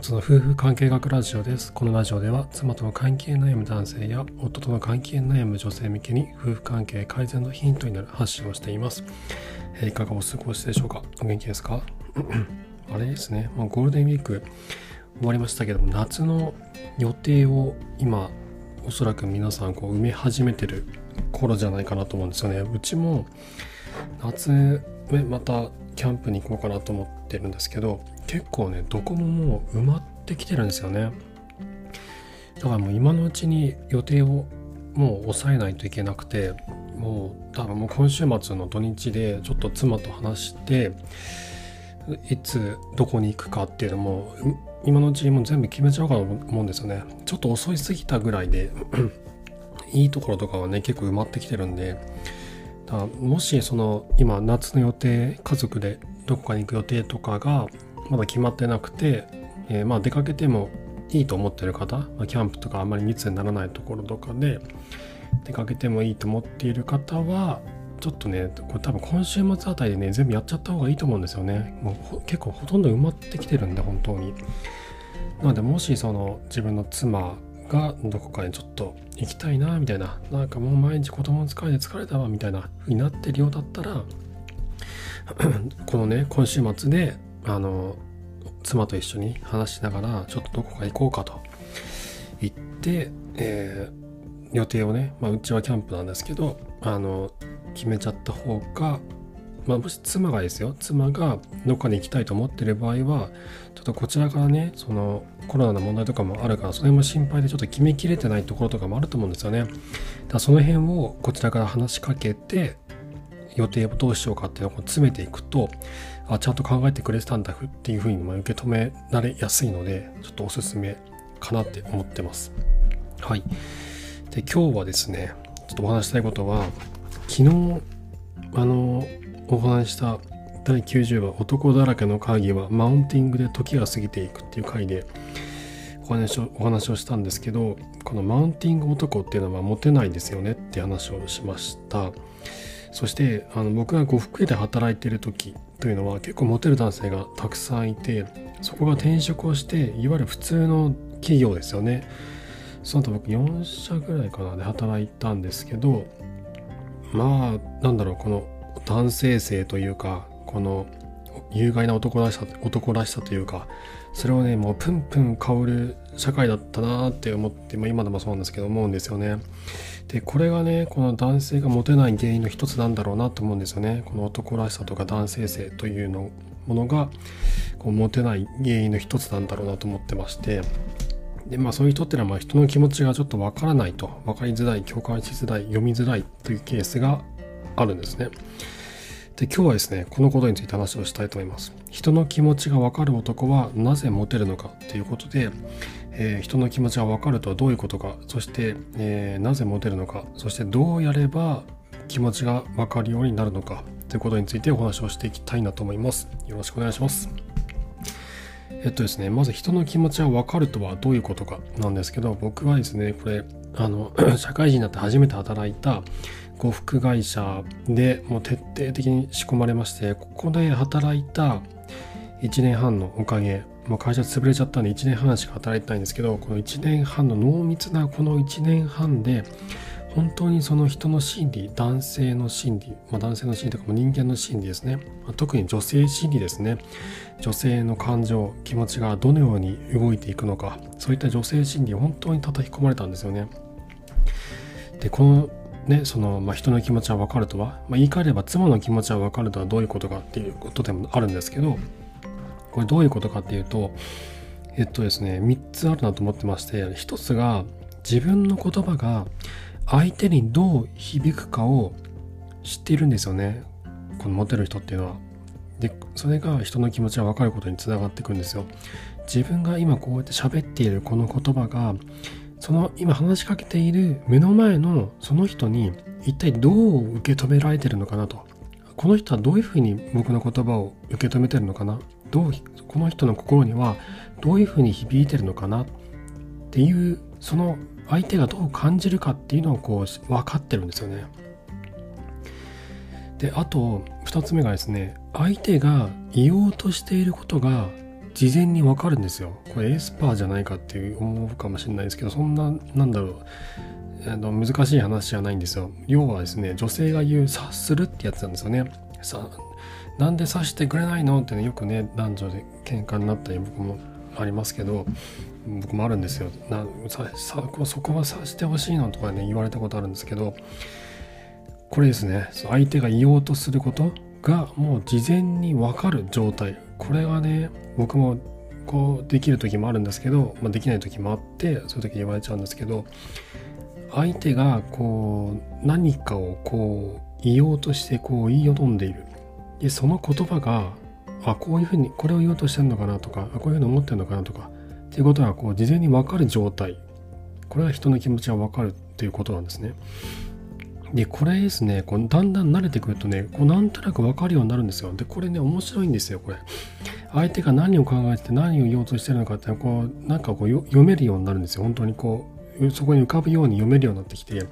初の夫婦関係学ラジオです。このラジオでは妻との関係悩む男性や夫との関係悩む女性向けに夫婦関係改善のヒントになる発信をしています。え、いかがお過ごしでしょうか？お元気ですか？あれですね、まあ、ゴールデンウィーク終わりましたけども夏の予定を今おそらく皆さんこう埋め始めてる頃じゃないかなと思うんですよね。うちも夏またキャンプに行こうかなと思ってるんですけど結構ねどこももう埋まってきてるんですよね。だからもう今のうちに予定をもう抑えないといけなくてもう多分もう今週末の土日でちょっと妻と話していつどこに行くかっていうのも今のうちにもう全部決めちゃうかと思うんですよね。ちょっと遅いすぎたぐらいで いいところとかはね結構埋まってきてるんでだもしその今夏の予定家族でどこかに行く予定とかがまだ決まってなくて、えー、まあ出かけてもいいと思ってる方、まあ、キャンプとかあんまり密にならないところとかで出かけてもいいと思っている方はちょっとねこれ多分今週末あたりでね全部やっちゃった方がいいと思うんですよね。もう結構ほとんど埋まってきてるんで本当に。なのでもしその自分の妻がどこかにちょっと行きたいなみたいな。なんかもう毎日子供の疲れで疲れたわみたいな風になってるようだったら このね今週末であの妻と一緒に話しながらちょっとどこか行こうかと言って、えー、予定をね、まあ、うちはキャンプなんですけどあの決めちゃった方がまあ、もし妻がですよ妻がどっかに行きたいと思ってる場合はちょっとこちらからねそのコロナの問題とかもあるからそれも心配でちょっと決めきれてないところとかもあると思うんですよね。だからその辺をこちらから話しかけて予定をどうしようかっていうのを詰めていくとあちゃんと考えてくれてたんだっていうふうに受け止められやすいのでちょっとおすすめかなって思ってます。はい。で今日はですねちょっとお話したいことは昨日あのお話した第90話「男だらけの会議はマウンティングで時が過ぎていく」っていう回でお話をお話をしたんですけどこのマウンティング男っていうのはモテないですよねって話をしました。そしてあの僕が呉服屋で働いてる時というのは結構モテる男性がたくさんいてそこが転職をしていわゆる普通の企業ですよね。その後僕4社ぐらいかなで働いたんですけどまあなんだろうこの男性性というかこの有害な男らしさ男らしさというかそれをねもうプンプン香る社会だったなって思って、まあ、今でもそうなんですけど思うんですよね。でこれがねこの男性がモテない原因の一つなんだろうなと思うんですよね。この男らしさとか男性性というのものがこうモテない原因の一つなんだろうなと思ってまして。でまあそういう人っていうのはまあ人の気持ちがちょっとわからないと分かりづらい共感しづらい読みづらいというケースがあるんですね。で今日はですねこのことについて話をしたいと思います。人の気持ちがわかる男はなぜモテるのかということで、えー、人の気持ちがわかるとはどういうことかそして、えー、なぜモテるのかそしてどうやれば気持ちがわかるようになるのかということについてお話をしていきたいなと思います。よろしくお願いします。えっとですね、まず人の気持ちがわかるとはどういうことかなんですけど、僕はですね、これ、あの、社会人になって初めて働いた呉服会社でもう徹底的に仕込まれましてここで働いた1年半のおかげもう会社潰れちゃったんで1年半しか働いてないんですけどこの1年半の濃密なこの1年半で本当にその人の心理男性の心理、まあ、男性の心理とかも人間の心理ですね、まあ、特に女性心理ですね。女性の感情気持ちがどのように動いていくのかそういった女性心理本当に叩き込まれたんですよね。でこのね、その、まあ、人の気持ちは分かるとは、まあ、言い換えれば妻の気持ちは分かるとはどういうことかっていうことでもあるんですけどこれどういうことかっていうとえっとですね3つあるなと思ってまして1つが自分の言葉が相手にどう響くかを知っているんですよねこのモテる人っていうのは。でそれが人の気持ちが分かることにつながっていくんですよ。自分が今こうやって喋っているこの言葉がその今話しかけている目の前のその人に一体どう受け止められてるのかなと。この人はどういうふうに僕の言葉を受け止めてるのかな？どうこの人の心にはどういうふうに響いてるのかな？っていうその相手がどう感じるかっていうのをこう分かってるんですよね。であと2つ目がですね相手が言おうとしていることが事前にわかるんですよ。これエスパーじゃないかっていう思うかもしれないですけど、そんな、なんだろう、あの難しい話じゃないんですよ。要はですね、女性が言う察するってやつなんですよね。さなんで察してくれないの？ってね、よくね、男女で喧嘩になったり僕もありますけど、僕もあるんですよ。なささそこは察してほしいのとかね、言われたことあるんですけど、これですね、相手が言おうとすることがもう事前に分かる状態。これがね、僕もこうできる時もあるんですけど、まあ、できない時もあって、そういう時言われちゃうんですけど、相手がこう何かをこう言おうとしてこう言いよどんでいる。でその言葉があこういうふうにこれを言おうとしてるのかなとかあこういうふうに思ってるのかなとかっていうことがこう事前に分かる状態。これが人の気持ちが分かるっていうことなんですね。でこれですねこうだんだん慣れてくるとねこうなんとなく分かるようになるんですよ。でこれね面白いんですよこれ。相手が何を考えてて何を言おうとしてるのかってこうなんかこう読めるようになるんですよ。本当にこうそこに浮かぶように読めるようになってきて。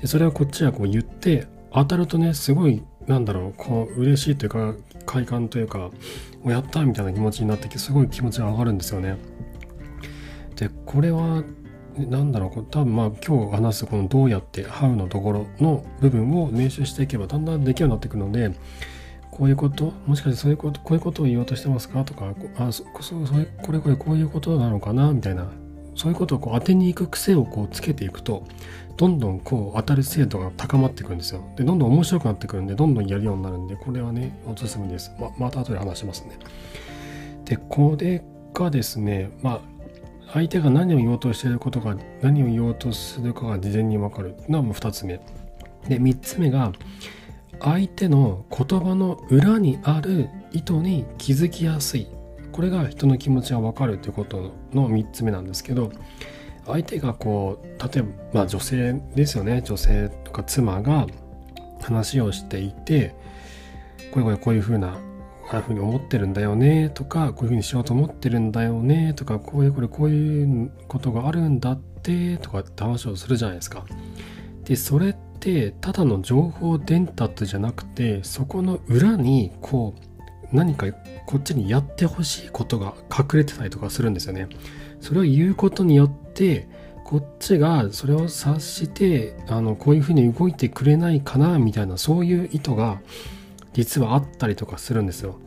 でそれをこっちはこう言って当たるとねすごいなんだろうこう嬉しいというか快感というかおやったみたいな気持ちになってきてすごい気持ちが上がるんですよね。でこれはなんだろう。多分まあ今日話すこのどうやって「ハウのところの部分を練習していけばだんだんできるようになってくるのでこういうこともしかしてそういうことこういうことを言おうとしてますか？とかあそそそれこれこれこういうことなのかな？みたいな。そういうことをこう当てにいく癖をこうつけていくとどんどんこう当たる精度が高まっていくんですよ。でどんどん面白くなってくるんでどんどんやるようになるんでこれはねおすすめです。ままた後で話しますね。でこれがですねまあ相手が何を言おうとしていることが何を言おうとするかが事前に分かるのはもう2つ目。で3つ目が相手の言葉の裏にある意図に気づきやすい。これが人の気持ちが分かるということの3つ目なんですけど相手がこう例えば、女性ですよね。女性とか妻が話をしていてこれこれこういうふうなああいうふうに思ってるんだよねとかこういうふうにしようと思ってるんだよねとかこういうこれこういうことがあるんだってとかって話をするじゃないですか。でそれってただの情報伝達じゃなくてそこの裏にこう何かこっちにやってほしいことが隠れてたりとかするんですよね。それを言うことによってこっちがそれを察してあのこういうふうに動いてくれないかなみたいなそういう意図が実はあったりとかするんですよ。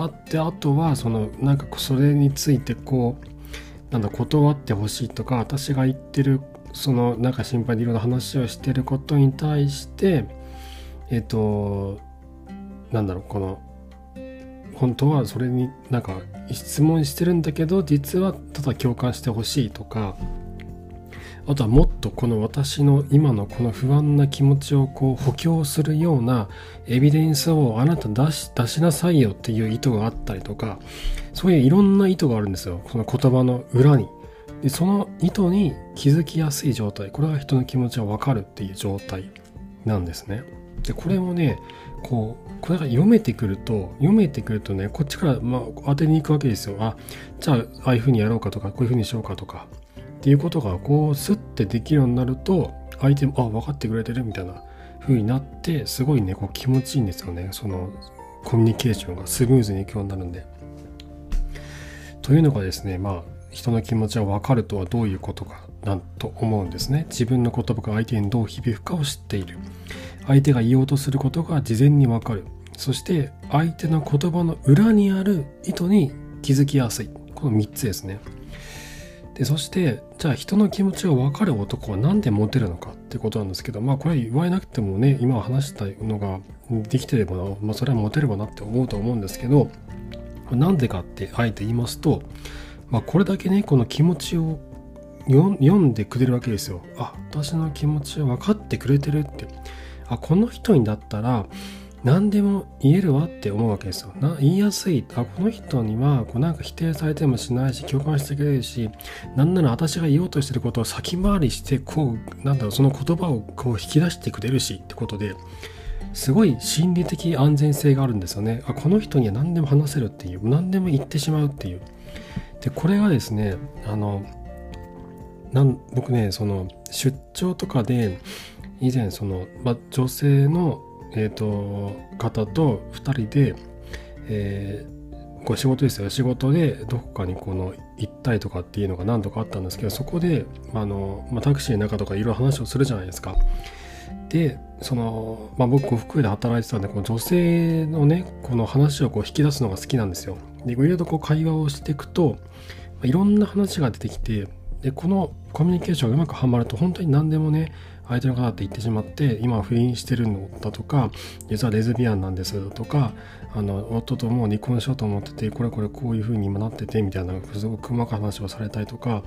あってあとはそのなんかそれについてこうなんだ断ってほしいとか私が言ってるそのなんか心配でいろんな話をしてることに対してえっ、となんだろうこの本当はそれになんか質問してるんだけど実はただ共感してほしいとかあとはもっとこの私の今のこの不安な気持ちをこう補強するようなエビデンスをあなた出し出しなさいよっていう意図があったりとかそういういろんな意図があるんですよこの言葉の裏に。でその意図に気づきやすい状態これが人の気持ちが分かるっていう状態なんですね。でこれもねこうこれが読めてくると読めてくるとねこっちから、まあ、当てに行くわけですよあじゃあああいうふうにやろうかとかこういうふうにしようかとかていうことがこうスッてできるようになると相手もあ分かってくれてるみたいな風になってすごいねこう気持ちいいんですよねそのコミュニケーションがスムーズにいくようになるんで。というのがですねまあ人の気持ちが分かるとはどういうことかなんと思うんですね。自分の言葉が相手にどう響くかを知っている。相手が言おうとすることが事前に分かる。そして相手の言葉の裏にある意図に気づきやすい。この3つですね。で、そして、じゃあ人の気持ちが分かる男は何でモテるのかってことなんですけど、まあこれ言われなくてもね、今話したのができてればな、まあそれはモテればなって思うと思うんですけど、なんでかってあえて言いますと、まあこれだけね、この気持ちを読んでくれるわけですよ。あ、私の気持ちを分かってくれてるって。あ、この人にだったら、何でも言えるわって思うわけですよ。な言いやすい。あ、この人にはこうなんか否定されてもしないし、共感してくれるし、なんなら私が言おうとしてることを先回りして、こう、なんだろう、その言葉をこう引き出してくれるしってことで、すごい心理的安全性があるんですよね。あ、この人には何でも話せるっていう、何でも言ってしまうっていう。で、これがですね、あの、なん僕ね、その出張とかで、以前その、ま、女性のえーと、方と2人で、えー、こう仕事ですよ仕事でどこかにこの行ったりとかっていうのが何度かあったんですけどそこであの、まあ、タクシーの中とかいろいろ話をするじゃないですか。でその、まあ、僕福井で働いてたんでこの女性のねこの話をこう引き出すのが好きなんですよ。でいろいろとこう会話をしていくと、まあ、いろんな話が出てきてでこのコミュニケーションがうまくはまると本当に何でもね相手の方って言ってしまって今は不倫してるのだとか実はレズビアンなんですとかあの夫ともう離婚しようと思っててこれこれこういう風に今なっててみたいなすごく細かい話をされたりとか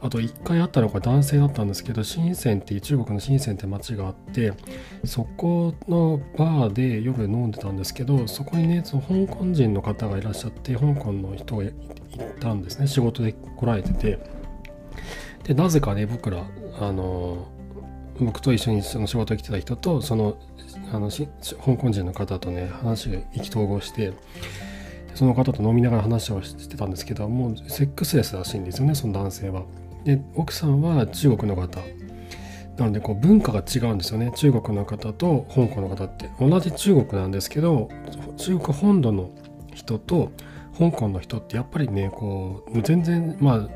あと1回あったのが男性だったんですけど深センっていう中国の深センって町があってそこのバーで夜飲んでたんですけどそこにねその香港人の方がいらっしゃって香港の人がいたんですね。仕事で来られてて。でなぜかね僕らあの僕と一緒にその仕事に来てた人とそのあの香港人の方とね話が意気投合してその方と飲みながら話をしてたんですけどもうセックスレスらしいんですよねその男性は。で奥さんは中国の方。なのでこう文化が違うんですよね。中国の方と香港の方って。同じ中国なんですけど中国本土の人と香港の人ってやっぱりねこう全然まあ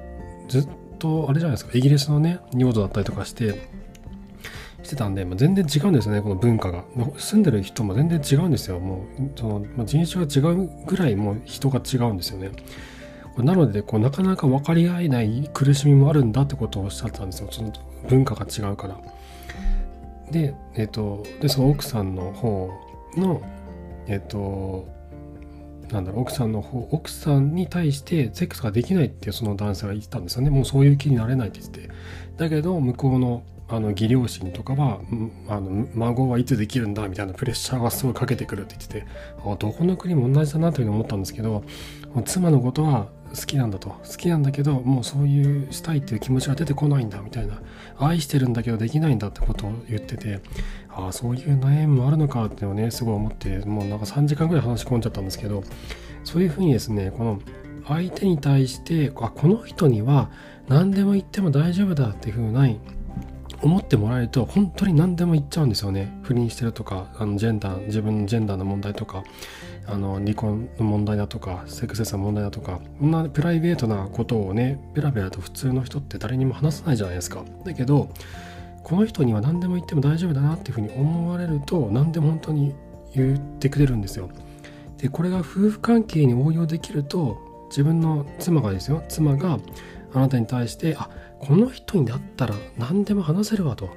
ずっとあれじゃないですか。イギリスのね仁王だったりとかしてしてたんで、まあ、全然違うんですよねこの文化が。住んでる人も全然違うんですよ。もうその、まあ、人種が違うぐらいもう人が違うんですよね。なのでこうなかなか分かり合えない苦しみもあるんだってことをおっしゃってたんですよ。その文化が違うから。でえっ、ー、とでその奥さんの方のえっ、ー、となんだろう奥さんの方奥さんに対してセックスができないってその男性が言ってたんですよね。もうそういう気になれないって言って。だけど向こうのあの義両親とかはあの孫はいつできるんだみたいなプレッシャーがすごいかけてくるって言っててあどこの国も同じだなというふうに思ったんですけど妻のことは好きなんだと。好きなんだけどもうそういうしたいっていう気持ちが出てこないんだみたいな。愛してるんだけどできないんだってことを言っててああそういう悩みもあるのかっていうのねすごい思ってもうなんか3時間ぐらい話し込んじゃったんですけどそういうふうにですねこの相手に対してあこの人には何でも言っても大丈夫だっていうふうな思ってもらえると本当に何でも言っちゃうんですよね。不倫してるとかあのジェンダー自分のジェンダーの問題とかあの離婚の問題だとかセックスレスの問題だとかこんなプライベートなことをねベラベラと普通の人って誰にも話さないじゃないですか。だけどこの人には何でも言っても大丈夫だなっていうふうに思われると何でも本当に言ってくれるんですよ。でこれが夫婦関係に応用できると自分の妻がですよ妻があなたに対してあこの人にだったら何でも話せるわと。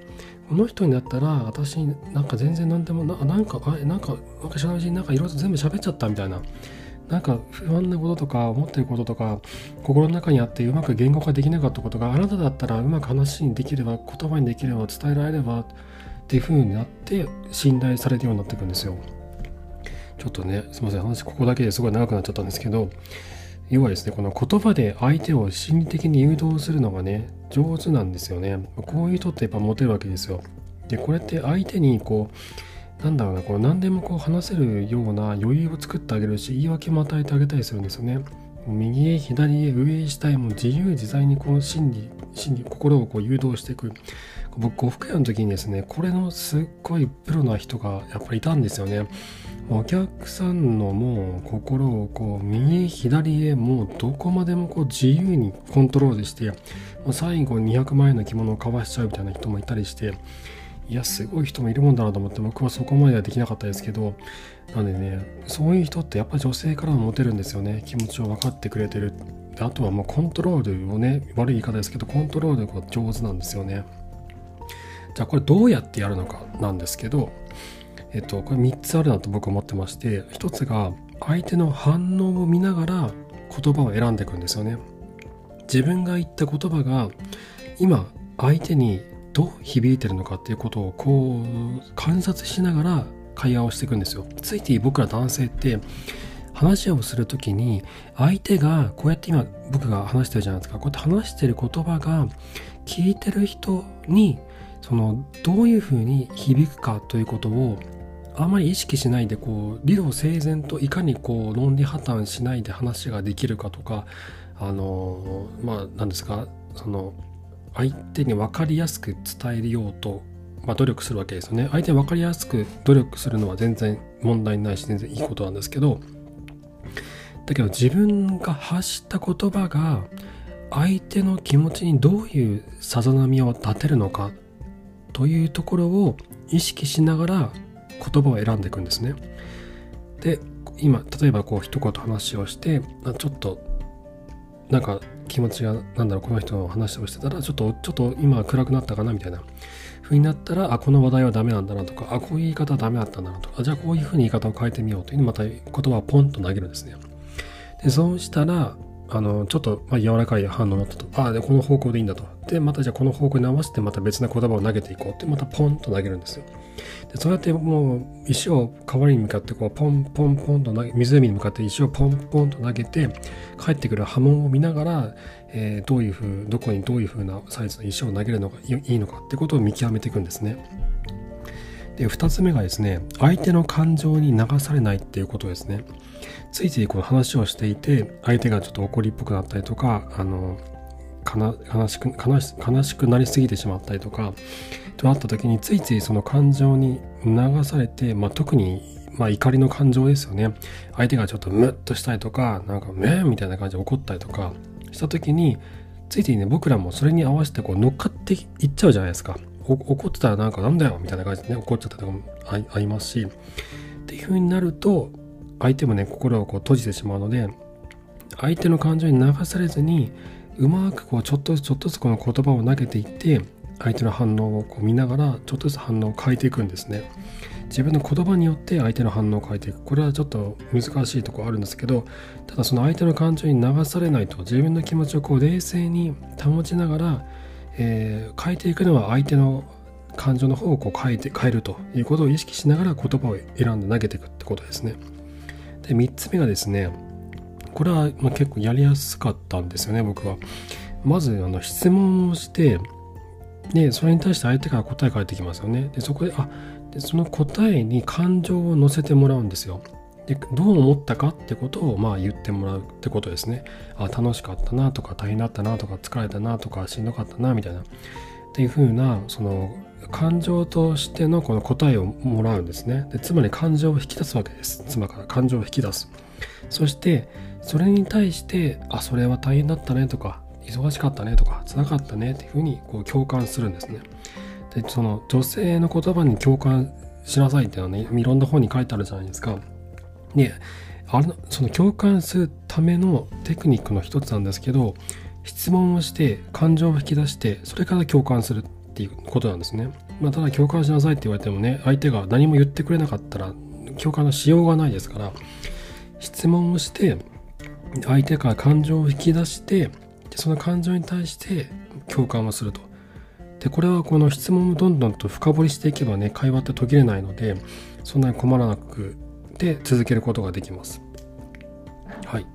この人にだったら私なんか全然何でもななんかあれなんかなんか知らないうちになんかいろいろ全部喋っちゃったみたいな。なんか不安なこととか思ってることとか心の中にあってうまく言語化できなかったことがあなただったらうまく話にできれば言葉にできれば伝えられればっていう風になって信頼されるようになっていくんですよ。ちょっとねすいません。話ここだけですごい長くなっちゃったんですけど要はですねこの言葉で相手を心理的に誘導するのがね上手なんですよね。こういう人ってやっぱモテるわけですよ。でこれって相手にこうなんだろうなこう何でもこう話せるような余裕を作ってあげるし言い訳も与えてあげたりするんですよね。右へ左へ上へ下へも自由自在にこの心理心理心をこう誘導していく僕呉服屋の時にですねこれのすっごいプロな人がやっぱりいたんですよねお客さんのもう心をこう右左へもうどこまでもこう自由にコントロールしてもう最後200万円の着物を買わしちゃうみたいな人もいたりしていやすごい人もいるもんだなと思って僕はそこまではできなかったですけどなんでねそういう人ってやっぱり女性からもモテるんですよね。気持ちを分かってくれてる。あとはもうコントロールをね悪い言い方ですけどコントロールが上手なんですよね。じゃあこれどうやってやるのかなんですけどえっと、これ3つあるなと僕は思ってまして、1つが相手の反応を見ながら言葉を選んでいくんですよね。自分が言った言葉が今相手にどう響いてるのかっていうことをこう観察しながら会話をしていくんですよ。ついて僕ら男性って話をする時に相手がこうやって今僕が話してるじゃないですかこうやって話してる言葉が聞いてる人にそのどういうふうに響くかということをあまり意識しないでこう理路整然といかにこう論理破綻しないで話ができるかとかあのまあ何ですかその相手に分かりやすく伝えようと、まあ、努力するわけですよね。相手に分かりやすく努力するのは全然問題ないし全然いいことなんですけどだけど自分が発した言葉が相手の気持ちにどういうさざ波を立てるのかというところを意識しながら言葉を選んでいくんですね。で今例えばこう一言話をしてあちょっとなんか気持ちがなんだろうこの人の話をしてたらちょっとちょっと今暗くなったかなみたいな風になったらあこの話題はダメなんだなとかあこういう言い方はダメだったんだなとかじゃあこういう風に言い方を変えてみようというまた言葉をポンと投げるんですね。でそうしたらあのちょっとま柔らかい反応になったと。あでこの方向でいいんだと。でまたじゃあこの方向に合わせてまた別な言葉を投げていこうってまたポンと投げるんですよ。でそうやってもう石を川に向かってこうポンポンポンと投げ湖に向かって石をポンポンと投げて帰ってくる波紋を見ながら、えー、どういうふうどこにどういうふうなサイズの石を投げるのがいいのかってことを見極めていくんですね。で2つ目がですね相手の感情に流されないっていうことですね。ついついこの話をしていて相手がちょっと怒りっぽくなったりとかあの悲しく悲し悲しくなりすぎてしまったりとかとあった時についついその感情に流されて、まあ、特に、まあ、怒りの感情ですよね。相手がちょっとムッとしたりとかなんかめーみたいな感じで怒ったりとかした時についついね僕らもそれに合わせてこう乗っかっていっちゃうじゃないですか。怒ってたらなんかなんだよみたいな感じでね怒っちゃったりとかもありますしっていう風になると相手もね心をこう閉じてしまうので相手の感情に流されずにうまくこうちょっとずつちょっとずつこの言葉を投げていって相手の反応をこう見ながらちょっとずつ反応を変えていくんですね。自分の言葉によって相手の反応を変えていく。これはちょっと難しいとこあるんですけどただその相手の感情に流されないと自分の気持ちをこう冷静に保ちながら、えー、変えていくのは相手の感情の方をこう変えて変えるということを意識しながら言葉を選んで投げていくってことですね。で3つ目がですねこれはま結構やりやすかったんですよね僕は。まずあの質問をしてでそれに対して相手から答え返ってきますよね。でそこであでその答えに感情を乗せてもらうんですよ。でどう思ったかってことをまあ言ってもらうってことですね。あ楽しかったなとか大変だったなとか疲れたなとかしんどかったなみたいな。っていう風なその感情としてのこの答えをもらうんですね。でつまり感情を引き出すわけです。妻から。感情を引き出す。そしてそれに対してあそれは大変だったねとか忙しかったねとか辛かったねっていうふうにこう共感するんですね。でその女性の言葉に共感しなさいっていうのはねいろんな本に書いてあるじゃないですか。であのその共感するためのテクニックの一つなんですけど質問をして感情を引き出してそれから共感する。っていうことなんですね、まあ、ただ共感しなさいって言われてもね相手が何も言ってくれなかったら共感のしようがないですから質問をして相手から感情を引き出してその感情に対して共感をすると。でこれはこの質問をどんどんと深掘りしていけばね会話って途切れないのでそんなに困らなくで続けることができます。はい。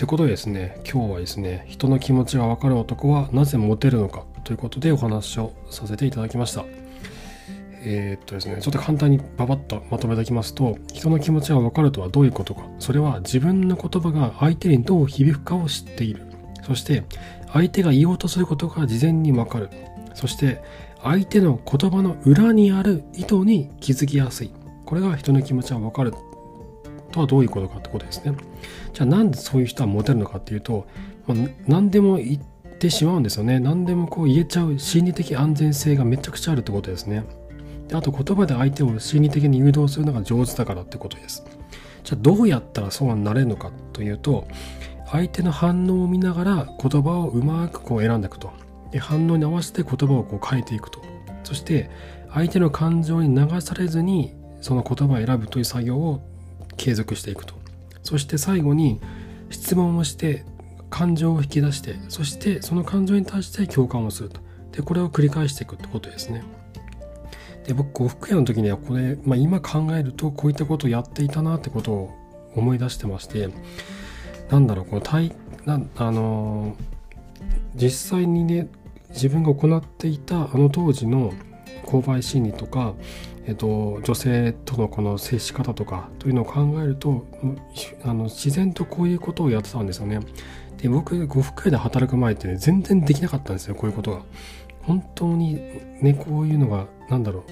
ということでですね今日はですね人の気持ちがわかる男はなぜモテるのかということでお話をさせていただきましたえー、っとですね、ちょっと簡単にババッとまとめておきますと、人の気持ちがわかるとはどういうことか。それは自分の言葉が相手にどう響くかを知っている。そして、相手が言おうとすることが事前にわかる。そして、相手の言葉の裏にある意図に気づきやすい。これが人の気持ちがわかるとはどういうことかってことですね。じゃあなんでそういう人はモテるのかっていうと、まあ、何でも言ってしまうんですよね。何でもこう言えちゃう心理的安全性がめちゃくちゃあるってことですね。であと言葉で相手を心理的に誘導するのが上手だからってことです。じゃあどうやったらそうなれるのかというと相手の反応を見ながら言葉をうまくこう選んでいくとで反応に合わせて言葉をこう変えていくとそして相手の感情に流されずにその言葉を選ぶという作業を継続していくとそして最後に質問をして感情を引き出してそしてその感情に対して共感をするとでこれを繰り返していくってことですね。で僕呉服屋の時にはこれ、まあ、今考えるとこういったことをやっていたなってことを思い出してましてなんだろうこの体なあの実際にね自分が行っていたあの当時の購買心理とか、えっと、女性とのこの接し方とかというのを考えるとあの自然とこういうことをやってたんですよね。で僕呉服屋で働く前ってね全然できなかったんですよこういうことが。本当にねこういうのが何だろ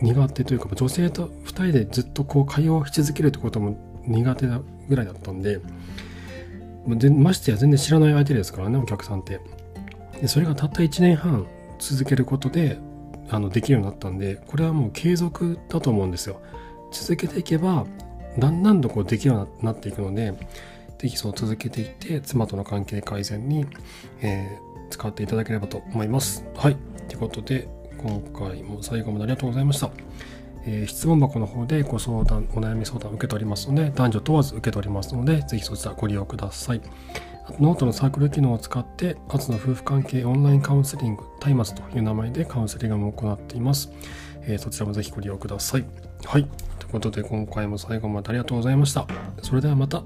う苦手というか女性と2人でずっとこう会話し続けるってことも苦手だぐらいだったんでましてや全然知らない相手ですからねお客さんってでそれがたった1年半続けることであのできるようになったんでこれはもう継続だと思うんですよ。続けていけばだんだんとこうできるようになっていくのでぜひそう続けていって妻との関係改善に、えー、使っていただければと思います。はい。ということで今回も最後までありがとうございました。えー、質問箱の方でご相談、お悩み相談を受け取りますので、男女問わず受け取りますので、ぜひそちらご利用ください。ノートのサークル機能を使って初の夫婦関係オンラインカウンセリング松明という名前でカウンセリングも行っています、えー、そちらもぜひご利用ください。はい。ということで今回も最後までありがとうございました。それではまた。